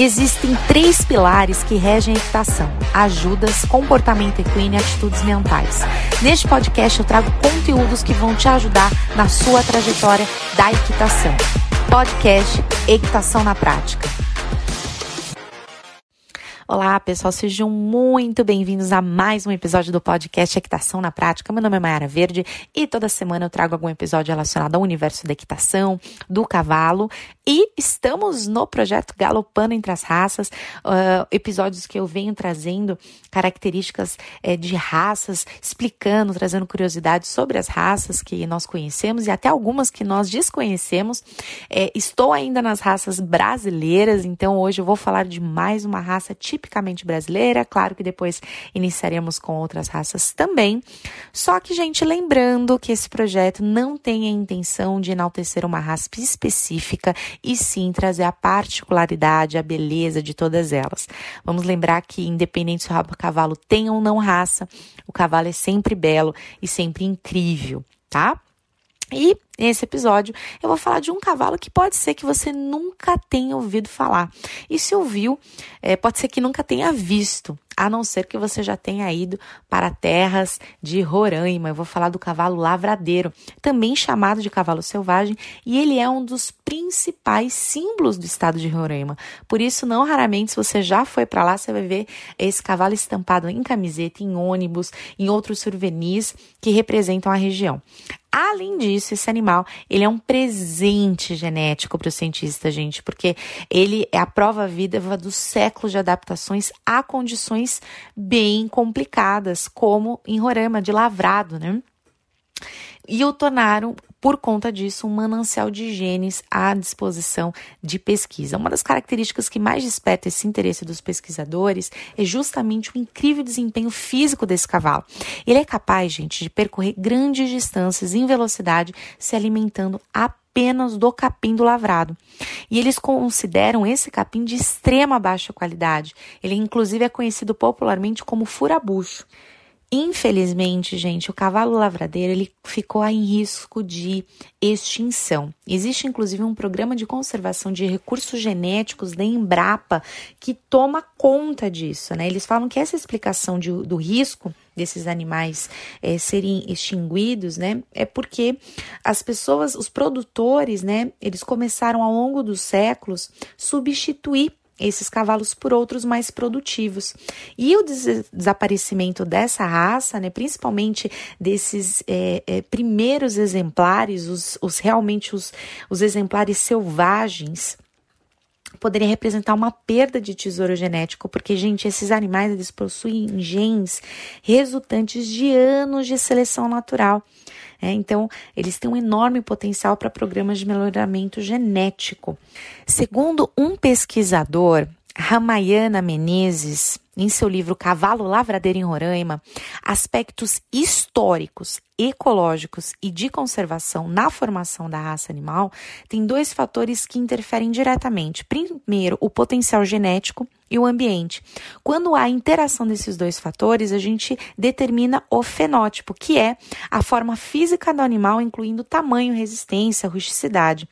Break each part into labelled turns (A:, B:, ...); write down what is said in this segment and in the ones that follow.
A: Existem três pilares que regem a equitação: ajudas, comportamento equino e atitudes mentais. Neste podcast eu trago conteúdos que vão te ajudar na sua trajetória da equitação. Podcast Equitação na Prática. Olá, pessoal, sejam muito bem-vindos a mais um episódio do podcast Equitação na Prática. Meu nome é Mayara Verde e toda semana eu trago algum episódio relacionado ao universo da equitação, do cavalo e estamos no projeto Galopando entre as Raças, uh, episódios que eu venho trazendo características uh, de raças, explicando, trazendo curiosidades sobre as raças que nós conhecemos e até algumas que nós desconhecemos. Uh, estou ainda nas raças brasileiras, então hoje eu vou falar de mais uma raça típica tipicamente brasileira, claro que depois iniciaremos com outras raças também. Só que, gente, lembrando que esse projeto não tem a intenção de enaltecer uma raça específica e sim trazer a particularidade, a beleza de todas elas. Vamos lembrar que, independente se o cavalo tem ou não raça, o cavalo é sempre belo e sempre incrível, tá? E nesse episódio eu vou falar de um cavalo que pode ser que você nunca tenha ouvido falar. E se ouviu, é, pode ser que nunca tenha visto, a não ser que você já tenha ido para terras de Roraima. Eu vou falar do cavalo lavradeiro, também chamado de cavalo selvagem, e ele é um dos principais símbolos do estado de Roraima. Por isso, não raramente, se você já foi para lá, você vai ver esse cavalo estampado em camiseta, em ônibus, em outros souvenirs que representam a região. Além disso, esse animal, ele é um presente genético para o cientista, gente, porque ele é a prova viva dos séculos de adaptações a condições bem complicadas, como em Roraima, de lavrado, né? E o tornaram por conta disso, um manancial de genes à disposição de pesquisa. Uma das características que mais desperta esse interesse dos pesquisadores é justamente o incrível desempenho físico desse cavalo. Ele é capaz, gente, de percorrer grandes distâncias em velocidade se alimentando apenas do capim do lavrado. E eles consideram esse capim de extrema baixa qualidade. Ele, inclusive, é conhecido popularmente como furabucho. Infelizmente, gente, o cavalo lavradeiro ele ficou em risco de extinção. Existe inclusive um programa de conservação de recursos genéticos da Embrapa que toma conta disso, né? Eles falam que essa explicação de, do risco desses animais é, serem extinguidos, né, é porque as pessoas, os produtores, né, eles começaram ao longo dos séculos substituir esses cavalos por outros mais produtivos. E o des desaparecimento dessa raça, né, principalmente desses é, é, primeiros exemplares, os, os realmente os, os exemplares selvagens, poderia representar uma perda de tesouro genético, porque, gente, esses animais eles possuem genes resultantes de anos de seleção natural. É, então, eles têm um enorme potencial para programas de melhoramento genético. Segundo um pesquisador, Ramayana Menezes, em seu livro Cavalo Lavradeiro em Roraima, aspectos históricos, ecológicos e de conservação na formação da raça animal têm dois fatores que interferem diretamente. Primeiro, o potencial genético e o ambiente. Quando há interação desses dois fatores, a gente determina o fenótipo, que é a forma física do animal, incluindo tamanho, resistência, rusticidade.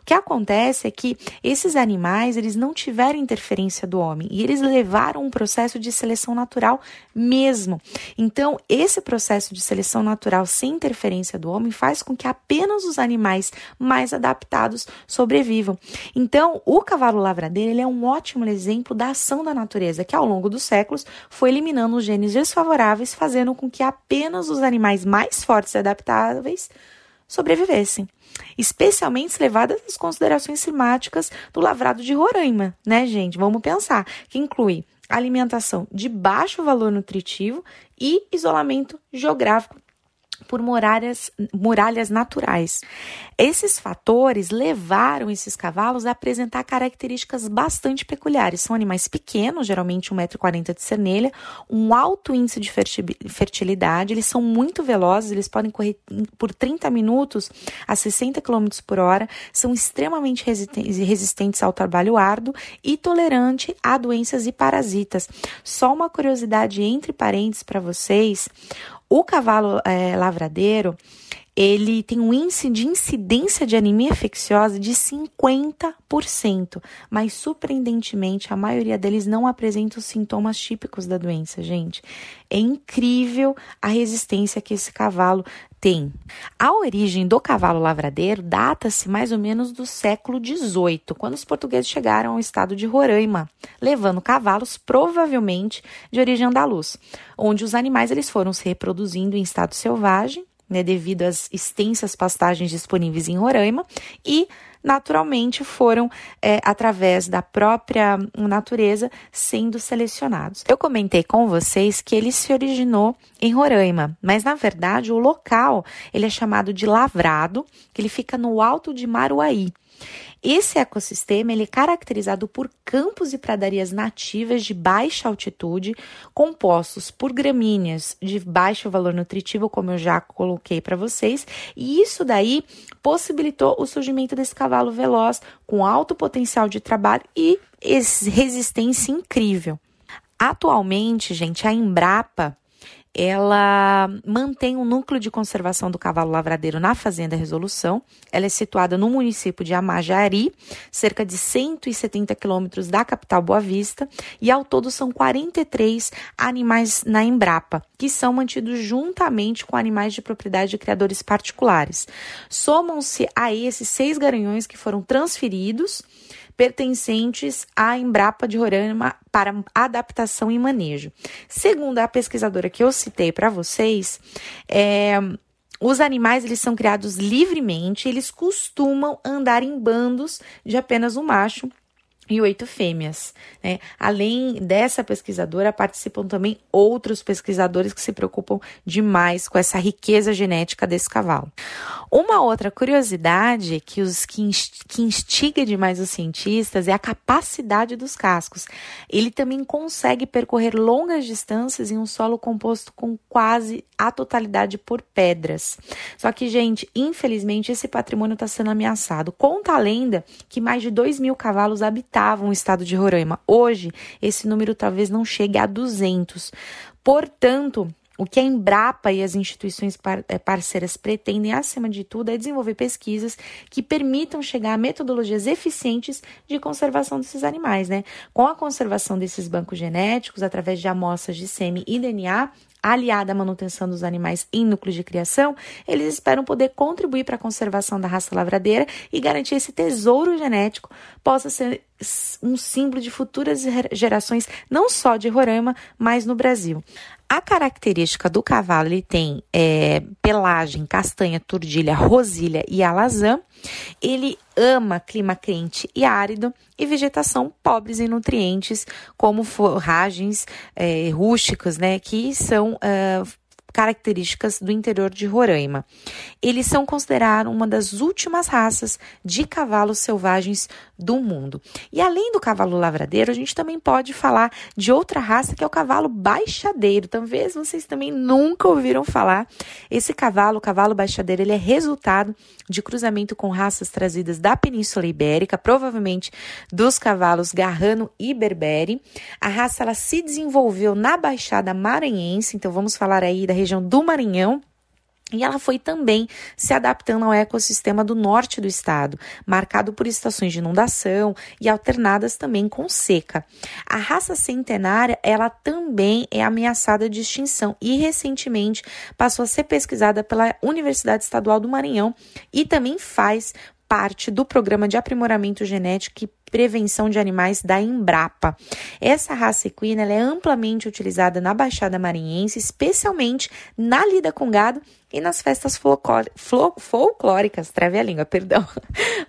A: O que acontece é que esses animais, eles não tiveram interferência do homem e eles levaram um processo de seleção natural mesmo. Então, esse processo de seleção natural sem interferência do homem faz com que apenas os animais mais adaptados sobrevivam. Então, o cavalo lavradeiro, ele é um ótimo exemplo da ação da natureza, que ao longo dos séculos foi eliminando os genes desfavoráveis, fazendo com que apenas os animais mais fortes e adaptáveis sobrevivessem. Especialmente levadas as considerações climáticas do lavrado de Roraima, né, gente? Vamos pensar, que inclui alimentação de baixo valor nutritivo e isolamento geográfico por muralhas, muralhas naturais. Esses fatores levaram esses cavalos a apresentar características bastante peculiares. São animais pequenos, geralmente 1,40m de cernelha, um alto índice de fertilidade, eles são muito velozes, eles podem correr por 30 minutos a 60 km por hora, são extremamente resistentes ao trabalho árduo e tolerante a doenças e parasitas. Só uma curiosidade entre parênteses para vocês, o cavalo é, lavradeiro, ele tem um índice de incidência de anemia infecciosa de 50%, mas surpreendentemente a maioria deles não apresenta os sintomas típicos da doença, gente. É incrível a resistência que esse cavalo tem. A origem do cavalo lavradeiro data-se mais ou menos do século XVIII, quando os portugueses chegaram ao estado de Roraima, levando cavalos provavelmente de origem andaluz, onde os animais eles foram se reproduzindo em estado selvagem, né, devido às extensas pastagens disponíveis em Roraima e naturalmente foram, é, através da própria natureza, sendo selecionados. Eu comentei com vocês que ele se originou em Roraima, mas na verdade o local ele é chamado de Lavrado, que ele fica no alto de Maruaí. Esse ecossistema ele é caracterizado por campos e pradarias nativas de baixa altitude, compostos por gramíneas de baixo valor nutritivo, como eu já coloquei para vocês, e isso daí possibilitou o surgimento desse cavalo veloz com alto potencial de trabalho e resistência incrível. Atualmente, gente, a Embrapa ela mantém um núcleo de conservação do cavalo lavradeiro na Fazenda Resolução. Ela é situada no município de Amajari, cerca de 170 quilômetros da capital Boa Vista, e ao todo são 43 animais na Embrapa, que são mantidos juntamente com animais de propriedade de criadores particulares. Somam-se a esses seis garanhões que foram transferidos pertencentes à Embrapa de Roraima para adaptação e manejo. Segundo a pesquisadora que eu citei para vocês, é, os animais eles são criados livremente, eles costumam andar em bandos de apenas um macho e oito fêmeas. Né? Além dessa pesquisadora, participam também outros pesquisadores que se preocupam demais com essa riqueza genética desse cavalo. Uma outra curiosidade que, os, que, instiga demais os cientistas é a capacidade dos cascos. Ele também consegue percorrer longas distâncias em um solo composto com quase a totalidade por pedras. Só que, gente, infelizmente, esse patrimônio está sendo ameaçado. Conta a lenda que mais de 2 mil cavalos habitavam o estado de Roraima. Hoje, esse número talvez não chegue a 200. Portanto, o que a Embrapa e as instituições eh, parceiras pretendem, acima de tudo, é desenvolver pesquisas que permitam chegar a metodologias eficientes de conservação desses animais, né? Com a conservação desses bancos genéticos, através de amostras de sêmen e DNA, aliada à manutenção dos animais em núcleos de criação, eles esperam poder contribuir para a conservação da raça lavradeira e garantir esse tesouro genético possa ser um símbolo de futuras gerações, não só de Roraima, mas no Brasil. A característica do cavalo, ele tem é, pelagem, castanha, turdilha, rosilha e alazã. Ele ama clima quente e árido e vegetação pobres em nutrientes, como forragens é, rústicas, né, que são uh, características do interior de Roraima. Eles são considerados uma das últimas raças de cavalos selvagens do mundo. E além do cavalo lavradeiro, a gente também pode falar de outra raça que é o cavalo baixadeiro. Talvez vocês também nunca ouviram falar. Esse cavalo, o cavalo baixadeiro, ele é resultado de cruzamento com raças trazidas da Península Ibérica, provavelmente dos cavalos Garrano e Berbere. A raça ela se desenvolveu na Baixada Maranhense, então vamos falar aí da região região do Maranhão. E ela foi também se adaptando ao ecossistema do norte do estado, marcado por estações de inundação e alternadas também com seca. A raça centenária, ela também é ameaçada de extinção e recentemente passou a ser pesquisada pela Universidade Estadual do Maranhão e também faz parte do programa de aprimoramento genético e prevenção de animais da Embrapa. Essa raça equina é amplamente utilizada na Baixada Maranhense, especialmente na lida com gado e nas festas folclóricas, trave a língua, perdão,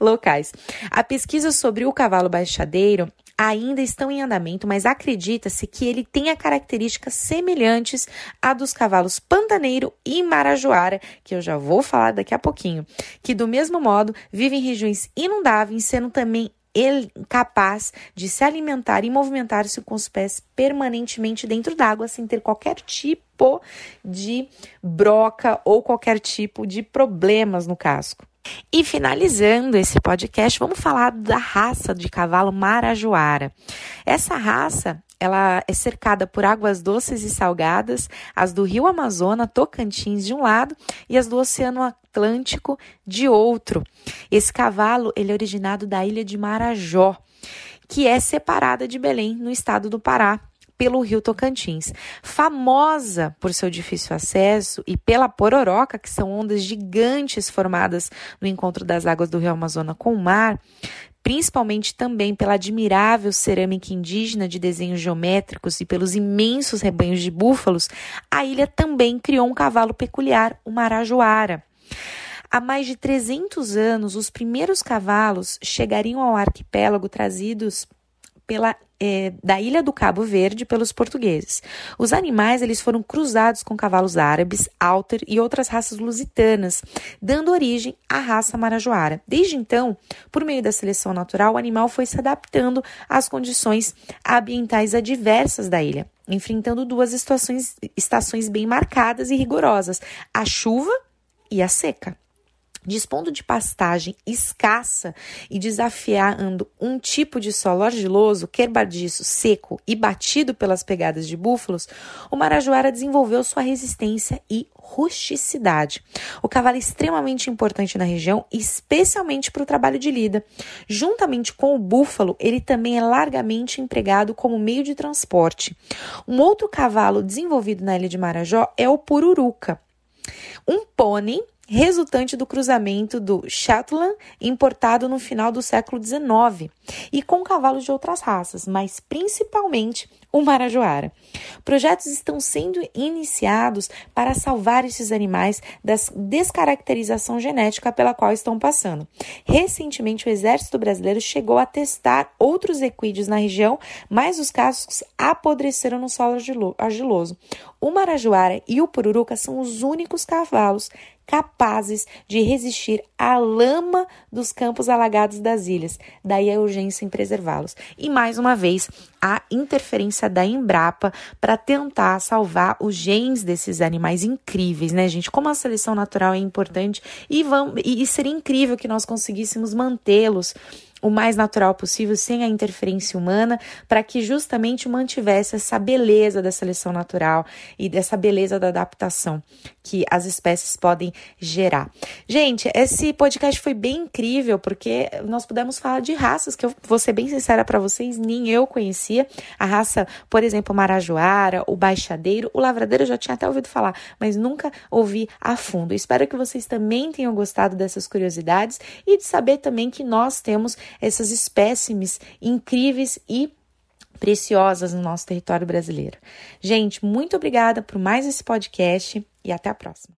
A: locais. A pesquisa sobre o cavalo baixadeiro ainda estão em andamento, mas acredita-se que ele tenha características semelhantes à dos cavalos pantaneiro e marajoara, que eu já vou falar daqui a pouquinho, que do mesmo modo vivem em regiões inundáveis, sendo também ele capaz de se alimentar e movimentar-se com os pés permanentemente dentro d'água sem ter qualquer tipo de broca ou qualquer tipo de problemas no casco. E finalizando esse podcast, vamos falar da raça de cavalo marajoara. Essa raça ela é cercada por águas doces e salgadas, as do Rio Amazonas, Tocantins de um lado e as do Oceano Atlântico de outro. Esse cavalo, ele é originado da ilha de Marajó, que é separada de Belém, no estado do Pará, pelo rio Tocantins. Famosa por seu difícil acesso e pela pororoca, que são ondas gigantes formadas no encontro das águas do rio Amazonas com o mar, principalmente também pela admirável cerâmica indígena de desenhos geométricos e pelos imensos rebanhos de búfalos, a ilha também criou um cavalo peculiar, o marajoara. Há mais de 300 anos, os primeiros cavalos chegariam ao arquipélago trazidos pela é, da ilha do Cabo Verde pelos portugueses. Os animais eles foram cruzados com cavalos árabes, alter e outras raças lusitanas, dando origem à raça marajoara. Desde então, por meio da seleção natural, o animal foi se adaptando às condições ambientais adversas da ilha, enfrentando duas estações, estações bem marcadas e rigorosas: a chuva e a seca. Dispondo de pastagem escassa e desafiando um tipo de solo argiloso, quebradiço, seco e batido pelas pegadas de búfalos, o Marajoara desenvolveu sua resistência e rusticidade. O cavalo é extremamente importante na região, especialmente para o trabalho de lida. Juntamente com o búfalo, ele também é largamente empregado como meio de transporte. Um outro cavalo desenvolvido na ilha de Marajó é o pururuca. Um pônei resultante do cruzamento do Shetland, importado no final do século XIX, e com cavalos de outras raças, mas principalmente o Marajoara. Projetos estão sendo iniciados para salvar esses animais da descaracterização genética pela qual estão passando. Recentemente, o Exército Brasileiro chegou a testar outros equídeos na região, mas os cascos apodreceram no solo argiloso. O Marajoara e o Pururuca são os únicos cavalos capazes de resistir à lama dos campos alagados das ilhas. Daí a urgência em preservá-los. E mais uma vez, a interferência da Embrapa para tentar salvar os genes desses animais incríveis, né, gente? Como a seleção natural é importante e, vamos, e seria incrível que nós conseguíssemos mantê-los o mais natural possível, sem a interferência humana, para que justamente mantivesse essa beleza da seleção natural e dessa beleza da adaptação que as espécies podem gerar. Gente, esse podcast foi bem incrível porque nós pudemos falar de raças que eu vou ser bem sincera para vocês, nem eu conhecia. A raça, por exemplo, marajoara, o baixadeiro, o lavradeiro eu já tinha até ouvido falar, mas nunca ouvi a fundo. Espero que vocês também tenham gostado dessas curiosidades e de saber também que nós temos essas espécimes incríveis e preciosas no nosso território brasileiro. Gente, muito obrigada por mais esse podcast e até a próxima.